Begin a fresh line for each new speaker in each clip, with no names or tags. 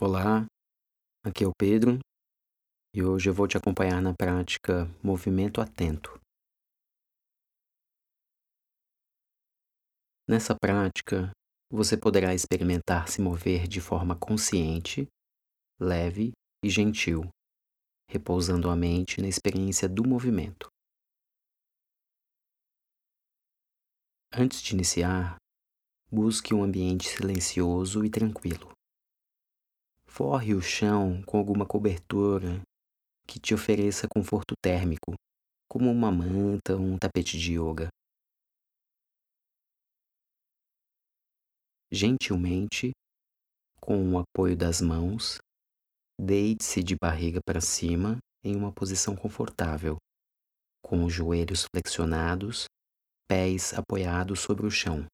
Olá, aqui é o Pedro e hoje eu vou te acompanhar na prática Movimento Atento. Nessa prática, você poderá experimentar se mover de forma consciente, leve e gentil, repousando a mente na experiência do movimento. Antes de iniciar, busque um ambiente silencioso e tranquilo. Forre o chão com alguma cobertura que te ofereça conforto térmico, como uma manta ou um tapete de yoga. Gentilmente, com o apoio das mãos, deite-se de barriga para cima em uma posição confortável, com os joelhos flexionados, pés apoiados sobre o chão.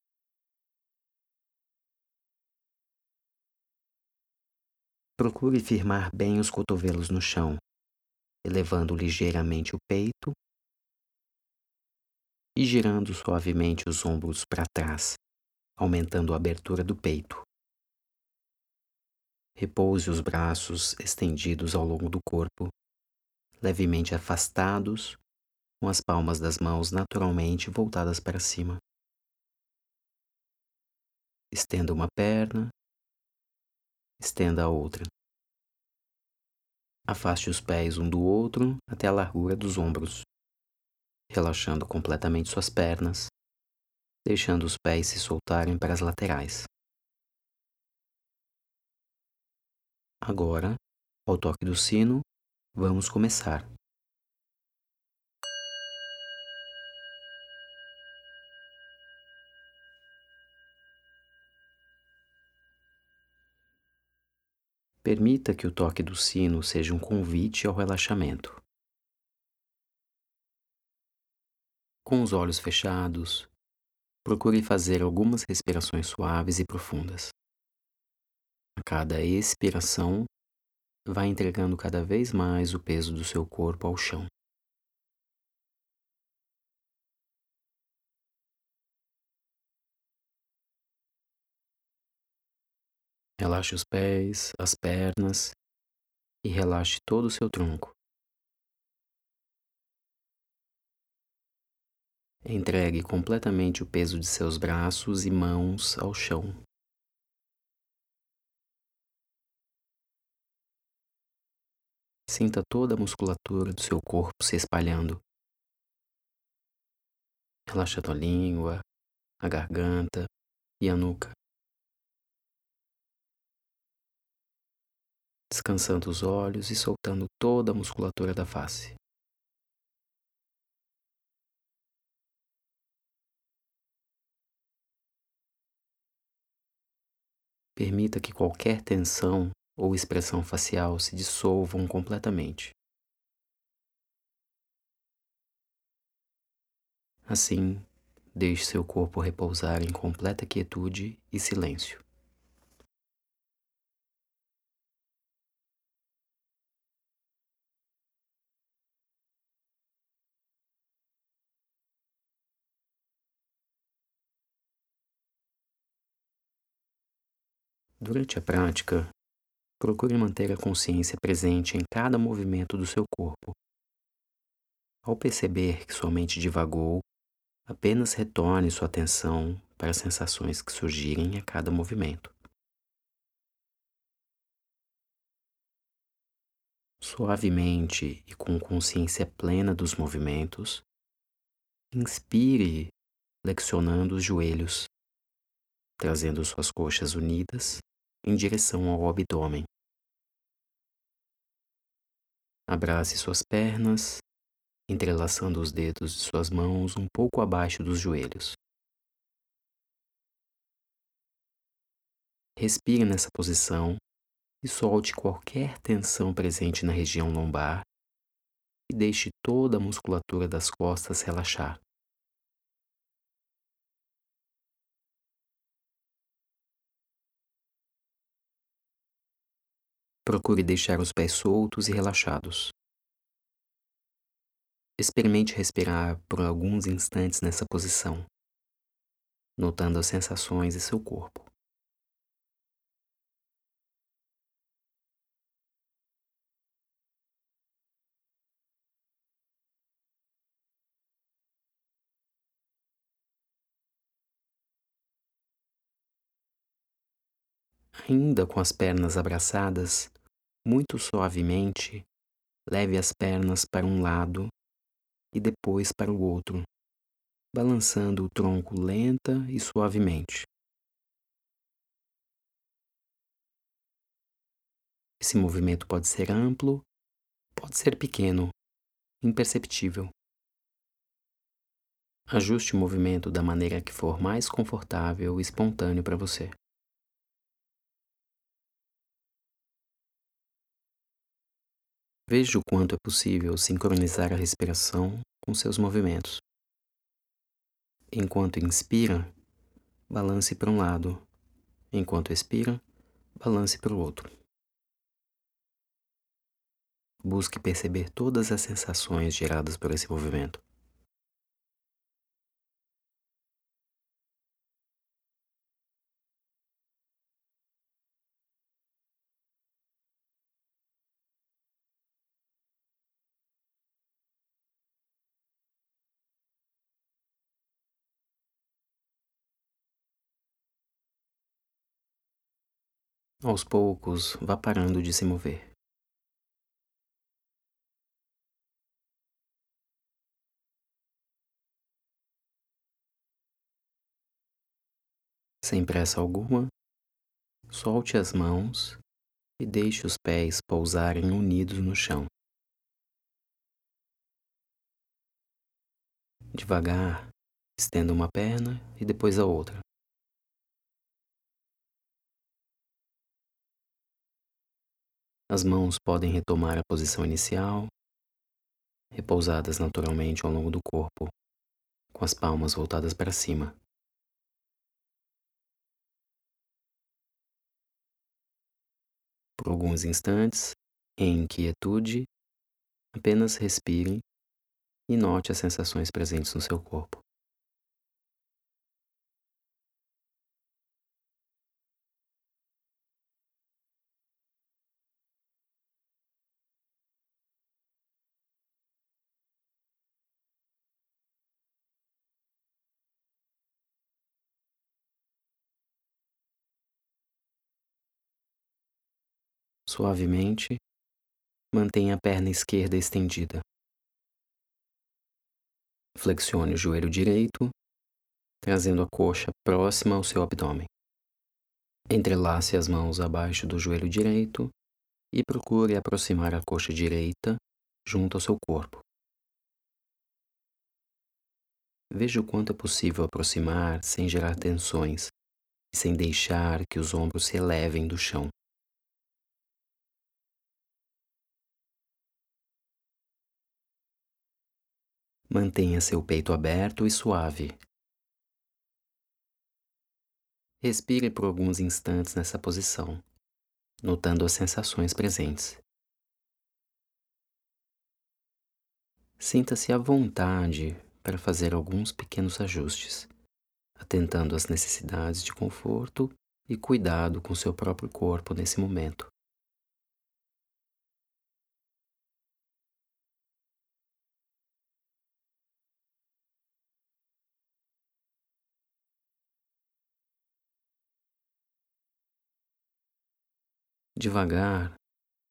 Procure firmar bem os cotovelos no chão, elevando ligeiramente o peito e girando suavemente os ombros para trás, aumentando a abertura do peito. Repouse os braços estendidos ao longo do corpo, levemente afastados, com as palmas das mãos naturalmente voltadas para cima. Estenda uma perna estenda a outra. Afaste os pés um do outro até a largura dos ombros, relaxando completamente suas pernas, deixando os pés se soltarem para as laterais. Agora, ao toque do sino, vamos começar. Permita que o toque do sino seja um convite ao relaxamento. Com os olhos fechados, procure fazer algumas respirações suaves e profundas. A cada expiração, vá entregando cada vez mais o peso do seu corpo ao chão. Relaxe os pés, as pernas e relaxe todo o seu tronco. Entregue completamente o peso de seus braços e mãos ao chão. Sinta toda a musculatura do seu corpo se espalhando. Relaxa a tua língua, a garganta e a nuca. Descansando os olhos e soltando toda a musculatura da face. Permita que qualquer tensão ou expressão facial se dissolvam completamente. Assim, deixe seu corpo repousar em completa quietude e silêncio. Durante a prática, procure manter a consciência presente em cada movimento do seu corpo. Ao perceber que sua mente divagou, apenas retorne sua atenção para as sensações que surgirem a cada movimento. Suavemente e com consciência plena dos movimentos, inspire flexionando os joelhos, trazendo suas coxas unidas em direção ao abdômen. Abrace suas pernas, entrelaçando os dedos de suas mãos um pouco abaixo dos joelhos. Respire nessa posição e solte qualquer tensão presente na região lombar e deixe toda a musculatura das costas relaxar. Procure deixar os pés soltos e relaxados. Experimente respirar por alguns instantes nessa posição, notando as sensações em seu corpo. Ainda com as pernas abraçadas, muito suavemente, leve as pernas para um lado e depois para o outro, balançando o tronco lenta e suavemente. Esse movimento pode ser amplo, pode ser pequeno, imperceptível. Ajuste o movimento da maneira que for mais confortável e espontâneo para você. Veja o quanto é possível sincronizar a respiração com seus movimentos. Enquanto inspira, balance para um lado. Enquanto expira, balance para o outro. Busque perceber todas as sensações geradas por esse movimento. Aos poucos, vá parando de se mover. Sem pressa alguma, solte as mãos e deixe os pés pousarem unidos no chão. Devagar, estenda uma perna e depois a outra. As mãos podem retomar a posição inicial, repousadas naturalmente ao longo do corpo, com as palmas voltadas para cima. Por alguns instantes, em quietude, apenas respire e note as sensações presentes no seu corpo. Suavemente, mantenha a perna esquerda estendida. Flexione o joelho direito, trazendo a coxa próxima ao seu abdômen. Entrelace as mãos abaixo do joelho direito e procure aproximar a coxa direita junto ao seu corpo. Veja o quanto é possível aproximar sem gerar tensões e sem deixar que os ombros se elevem do chão. Mantenha seu peito aberto e suave. Respire por alguns instantes nessa posição, notando as sensações presentes. Sinta-se à vontade para fazer alguns pequenos ajustes, atentando às necessidades de conforto e cuidado com seu próprio corpo nesse momento. Devagar,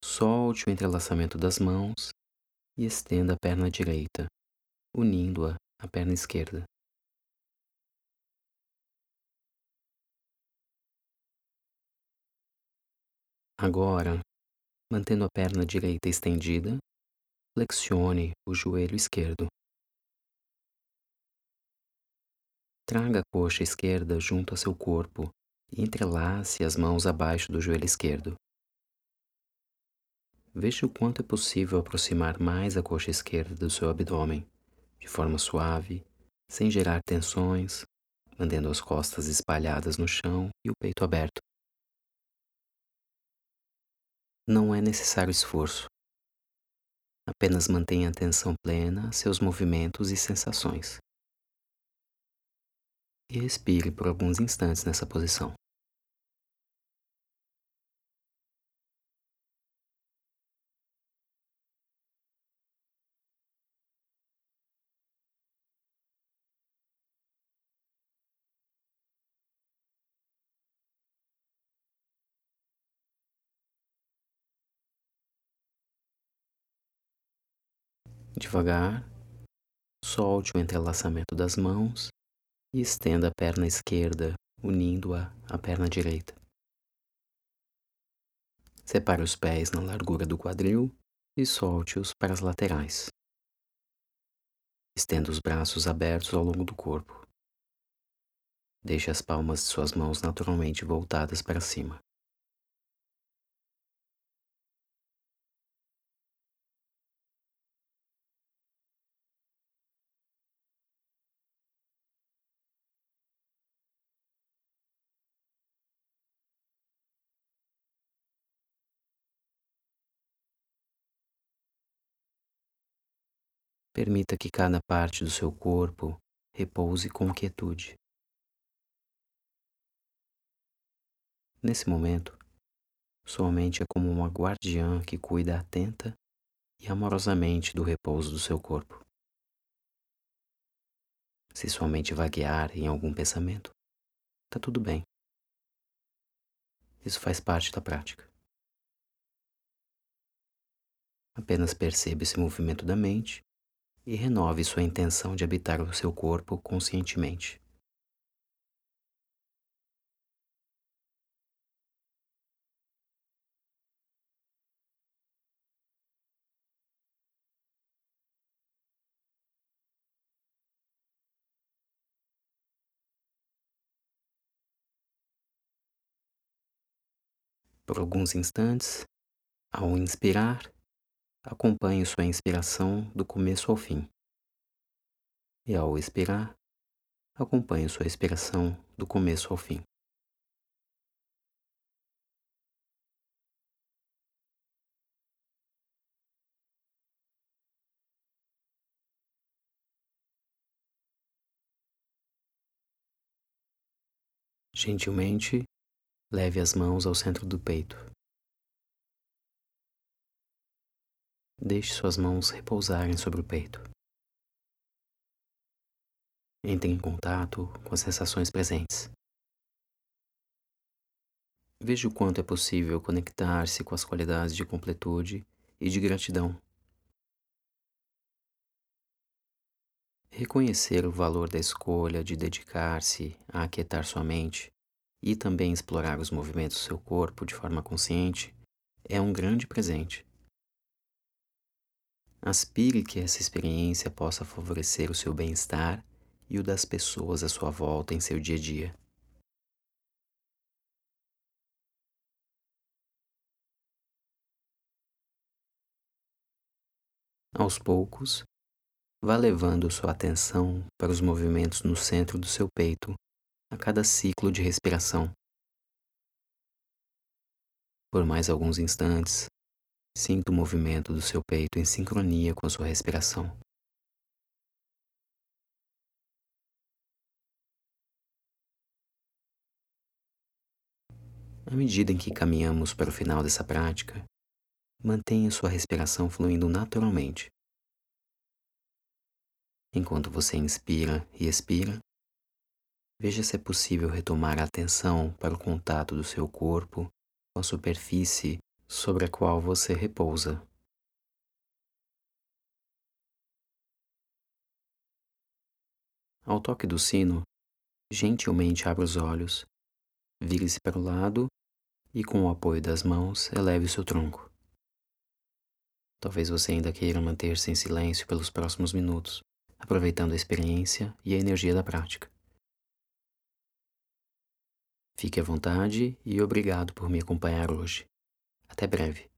solte o entrelaçamento das mãos e estenda a perna direita, unindo-a à perna esquerda. Agora, mantendo a perna direita estendida, flexione o joelho esquerdo. Traga a coxa esquerda junto a seu corpo e entrelace as mãos abaixo do joelho esquerdo. Veja o quanto é possível aproximar mais a coxa esquerda do seu abdômen, de forma suave, sem gerar tensões, mantendo as costas espalhadas no chão e o peito aberto. Não é necessário esforço. Apenas mantenha atenção plena a seus movimentos e sensações. E respire por alguns instantes nessa posição. Devagar, solte o entrelaçamento das mãos e estenda a perna esquerda, unindo-a à perna direita. Separe os pés na largura do quadril e solte-os para as laterais. Estenda os braços abertos ao longo do corpo. Deixe as palmas de suas mãos naturalmente voltadas para cima. Permita que cada parte do seu corpo repouse com quietude. Nesse momento, sua mente é como uma guardiã que cuida atenta e amorosamente do repouso do seu corpo. Se sua mente vaguear em algum pensamento, tá tudo bem. Isso faz parte da prática. Apenas perceba esse movimento da mente e renove sua intenção de habitar o seu corpo conscientemente. Por alguns instantes, ao inspirar, Acompanhe sua inspiração do começo ao fim. E ao expirar, acompanhe sua expiração do começo ao fim. Gentilmente, leve as mãos ao centro do peito. Deixe suas mãos repousarem sobre o peito. Entre em contato com as sensações presentes. Veja o quanto é possível conectar-se com as qualidades de completude e de gratidão. Reconhecer o valor da escolha de dedicar-se a aquietar sua mente e também explorar os movimentos do seu corpo de forma consciente é um grande presente. Aspire que essa experiência possa favorecer o seu bem-estar e o das pessoas à sua volta em seu dia a dia. Aos poucos, vá levando sua atenção para os movimentos no centro do seu peito a cada ciclo de respiração. Por mais alguns instantes, Sinta o movimento do seu peito em sincronia com a sua respiração. À medida em que caminhamos para o final dessa prática, mantenha sua respiração fluindo naturalmente. Enquanto você inspira e expira, veja se é possível retomar a atenção para o contato do seu corpo com a superfície sobre a qual você repousa. Ao toque do sino, gentilmente abra os olhos, vire-se para o lado e, com o apoio das mãos, eleve o seu tronco. Talvez você ainda queira manter-se em silêncio pelos próximos minutos, aproveitando a experiência e a energia da prática. Fique à vontade e obrigado por me acompanhar hoje. Até breve.